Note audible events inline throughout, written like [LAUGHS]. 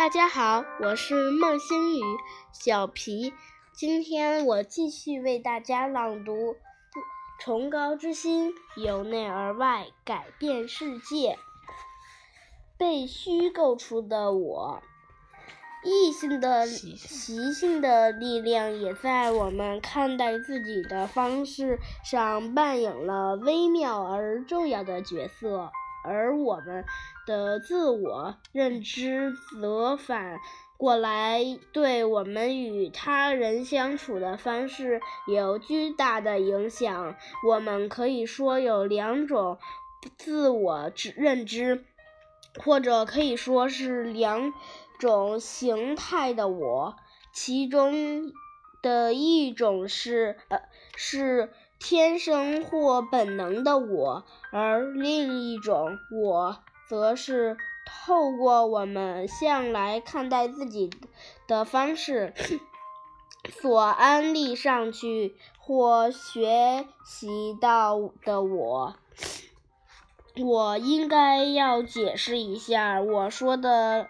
大家好，我是孟星宇小皮。今天我继续为大家朗读《崇高之心》，由内而外改变世界。被虚构出的我，异性的习性的力量也在我们看待自己的方式上扮演了微妙而重要的角色。而我们的自我认知则反过来对我们与他人相处的方式有巨大的影响。我们可以说有两种自我认知，或者可以说是两种形态的我，其中的一种是呃是。天生或本能的我，而另一种我，则是透过我们向来看待自己的方式所安利上去或学习到的我。我应该要解释一下，我说的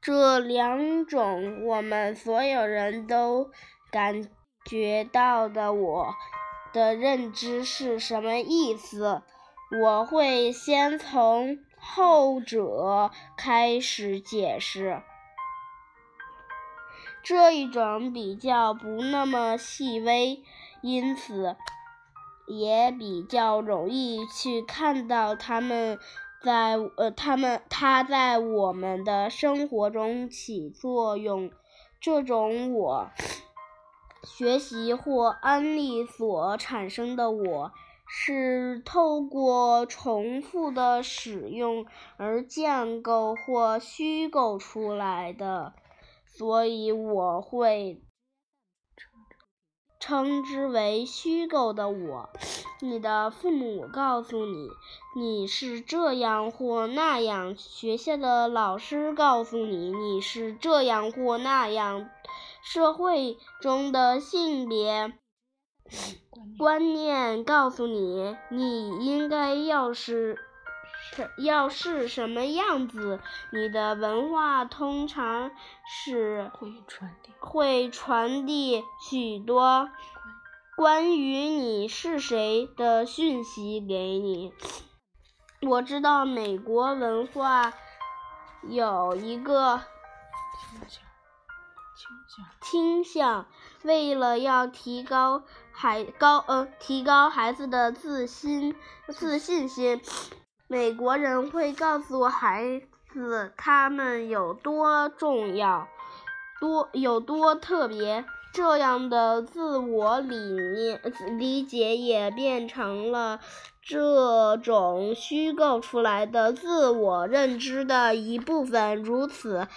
这两种我们所有人都感觉到的我。的认知是什么意思？我会先从后者开始解释。这一种比较不那么细微，因此也比较容易去看到他们在呃，他们他在我们的生活中起作用。这种我。学习或安利所产生的我，是透过重复的使用而建构或虚构出来的，所以我会称之为虚构的我。你的父母告诉你你是这样或那样，学校的老师告诉你你是这样或那样。社会中的性别观念告诉你，你应该要是是要是什么样子。你的文化通常是会传递会传递许多关于你是谁的讯息给你。我知道美国文化有一个。倾向，为了要提高孩高呃提高孩子的自信自信心，美国人会告诉孩子他们有多重要，多有多特别。这样的自我理念理解也变成了这种虚构出来的自我认知的一部分。如此。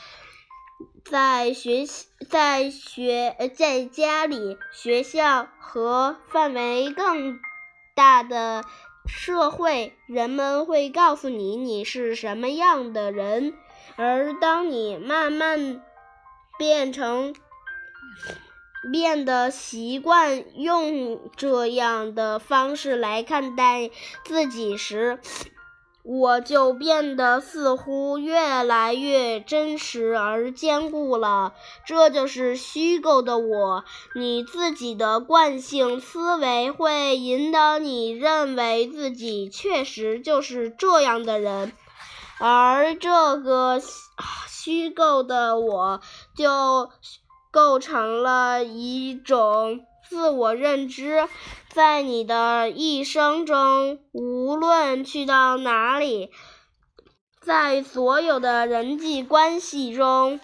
在学习、在学、在家里、学校和范围更大的社会，人们会告诉你你是什么样的人。而当你慢慢变成、变得习惯用这样的方式来看待自己时，我就变得似乎越来越真实而坚固了。这就是虚构的我。你自己的惯性思维会引导你认为自己确实就是这样的人，而这个虚构的我就构成了一种。自我认知，在你的一生中，无论去到哪里，在所有的人际关系中，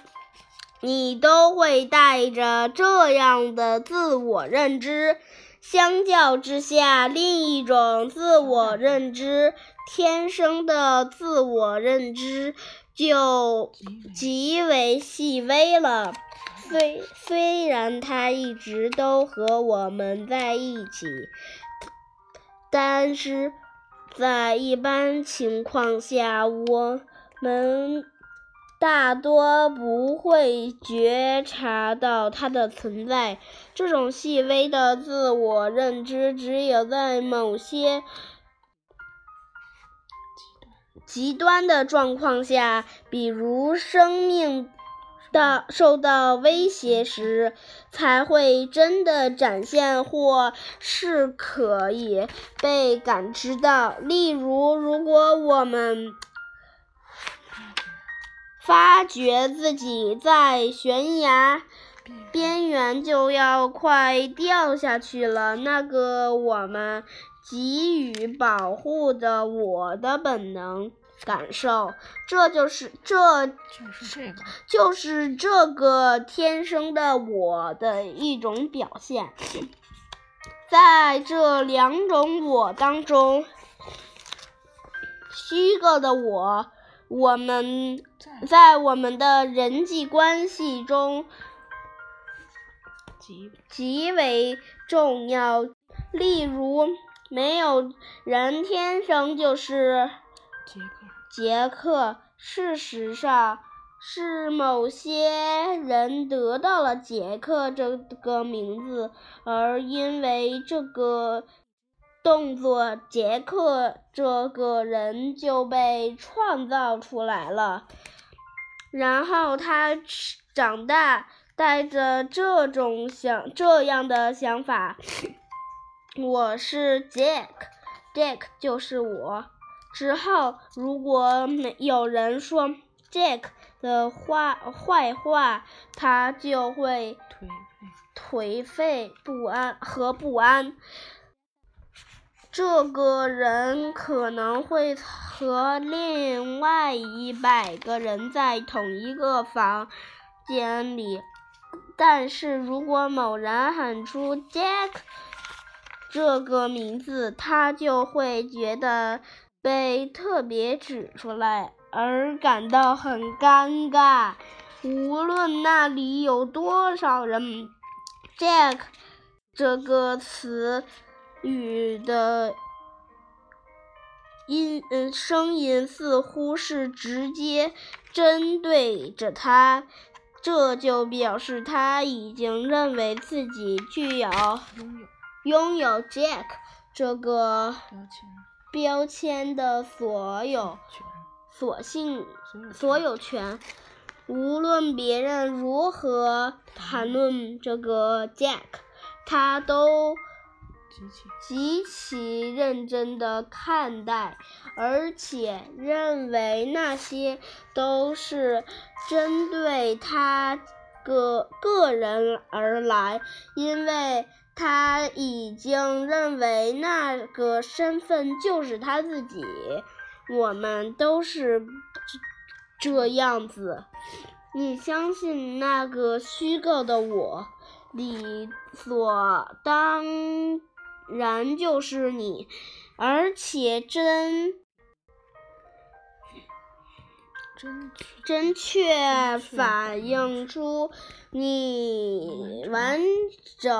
你都会带着这样的自我认知。相较之下，另一种自我认知——天生的自我认知，就极为细微了。虽虽然他一直都和我们在一起，但是在一般情况下，我们大多不会觉察到他的存在。这种细微的自我认知，只有在某些极端的状况下，比如生命。到受到威胁时，才会真的展现或是可以被感知到。例如，如果我们发觉自己在悬崖边缘就要快掉下去了，那个我们给予保护的我的本能。感受，这就是这就是这个，就是这个天生的我的一种表现。在这两种我当中，虚构的我，我们在我们的人际关系中极极为重要。例如，没有人天生就是。杰克，杰克。事实上，是某些人得到了杰克这个名字，而因为这个动作，杰克这个人就被创造出来了。然后他长大，带着这种想这样的想法：[COUGHS] 我是杰克，杰克就是我。之后，如果没有人说 Jack 的话坏话，他就会颓颓废不安和不安。这个人可能会和另外一百个人在同一个房间里，但是如果某人喊出 Jack 这个名字，他就会觉得。被特别指出来而感到很尴尬，无论那里有多少人，Jack 这个词语的音嗯声音似乎是直接针对着他，这就表示他已经认为自己具有拥有 Jack 这个标签。的所有所性所有权，无论别人如何谈论这个 Jack，他都极其认真的看待，而且认为那些都是针对他个个人而来，因为。他已经认为那个身份就是他自己，我们都是这样子。你相信那个虚构的我，理所当然就是你，而且真。真确反映出你完整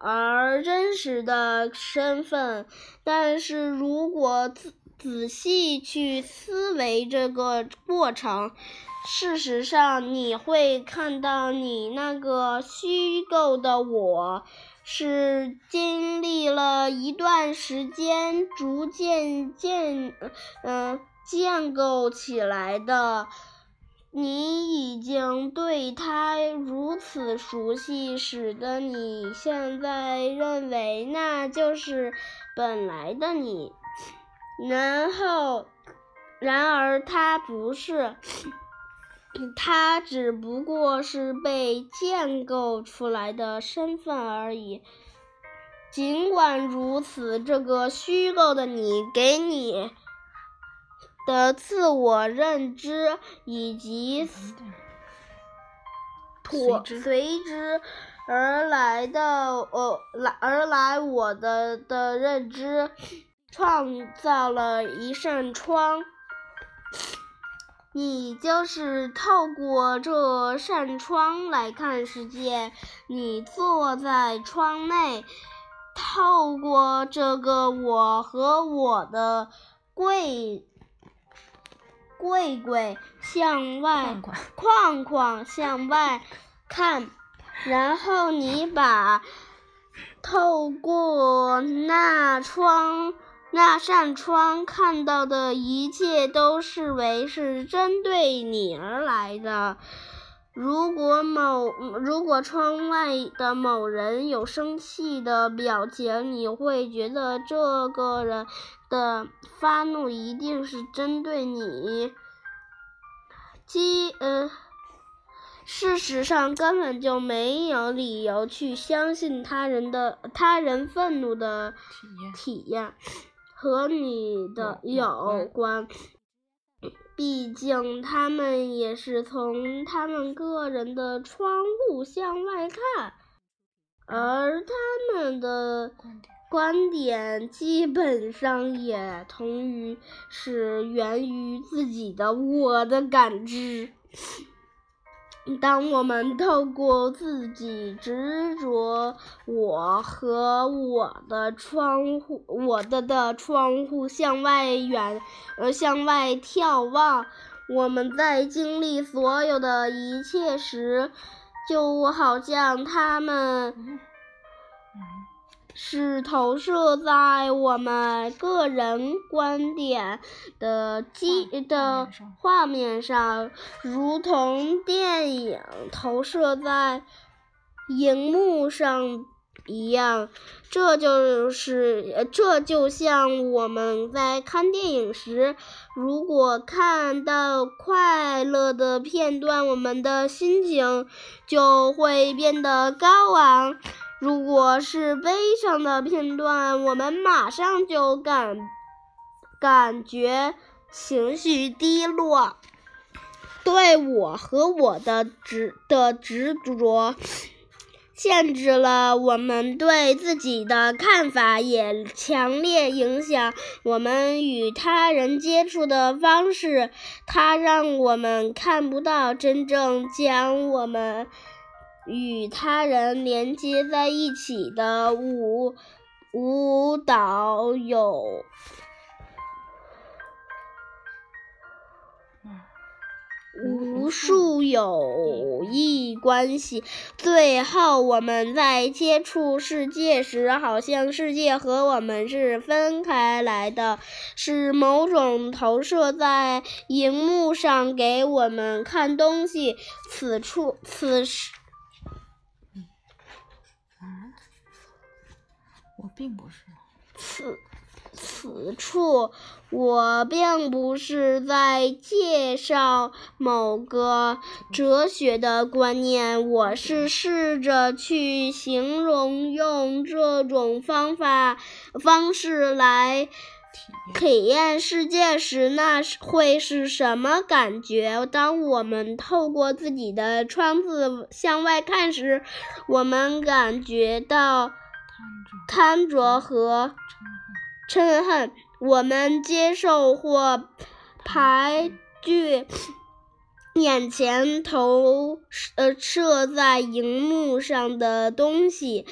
而真实的身份，但是如果仔仔细去思维这个过程，事实上你会看到你那个虚构的我是经历了一段时间逐渐建，嗯。建构起来的，你已经对他如此熟悉，使得你现在认为那就是本来的你。然后，然而他不是，他只不过是被建构出来的身份而已。尽管如此，这个虚构的你给你。的自我认知以及妥随之而来的呃来而来我的的认知，创造了一扇窗。你就是透过这扇窗来看世界。你坐在窗内，透过这个我和我的柜。柜柜向外，[LAUGHS] 框框向外看，然后你把 [LAUGHS] 透过那窗那扇窗看到的一切都视为是针对你而来的。如果某如果窗外的某人有生气的表情，你会觉得这个人的发怒一定是针对你。基呃，事实上根本就没有理由去相信他人的他人愤怒的体验和你的有关。毕竟他们也是从他们个人的窗户向外看，而他们的观点。基本上也同于是源于自己的我的感知。当我们透过自己执着我和我的窗户，我的的窗户向外远，呃向外眺望，我们在经历所有的一切时，就好像他们，是投射在我们个人观点的基的画面上，如同电影投射在荧幕上一样。这就是，呃这就像我们在看电影时，如果看到快乐的片段，我们的心情就会变得高昂。如果是悲伤的片段，我们马上就感感觉情绪低落。对我和我的执的执着，限制了我们对自己的看法，也强烈影响我们与他人接触的方式。它让我们看不到真正将我们与他人连接在一起的舞舞蹈有嗯，无数友谊关系。最后，我们在接触世界时，好像世界和我们是分开来的，是某种投射在荧幕上给我们看东西。此处，此时。并不是。此此处，我并不是在介绍某个哲学的观念，我是试着去形容用这种方法方式来体验世界时，那是会是什么感觉？当我们透过自己的窗子向外看时，我们感觉到贪着和。嗔恨，我们接受或排拒眼前投呃射在荧幕上的东西，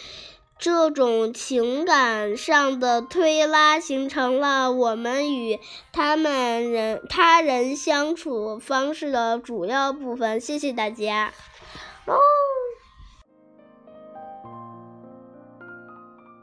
这种情感上的推拉形成了我们与他们人他人相处方式的主要部分。谢谢大家。哦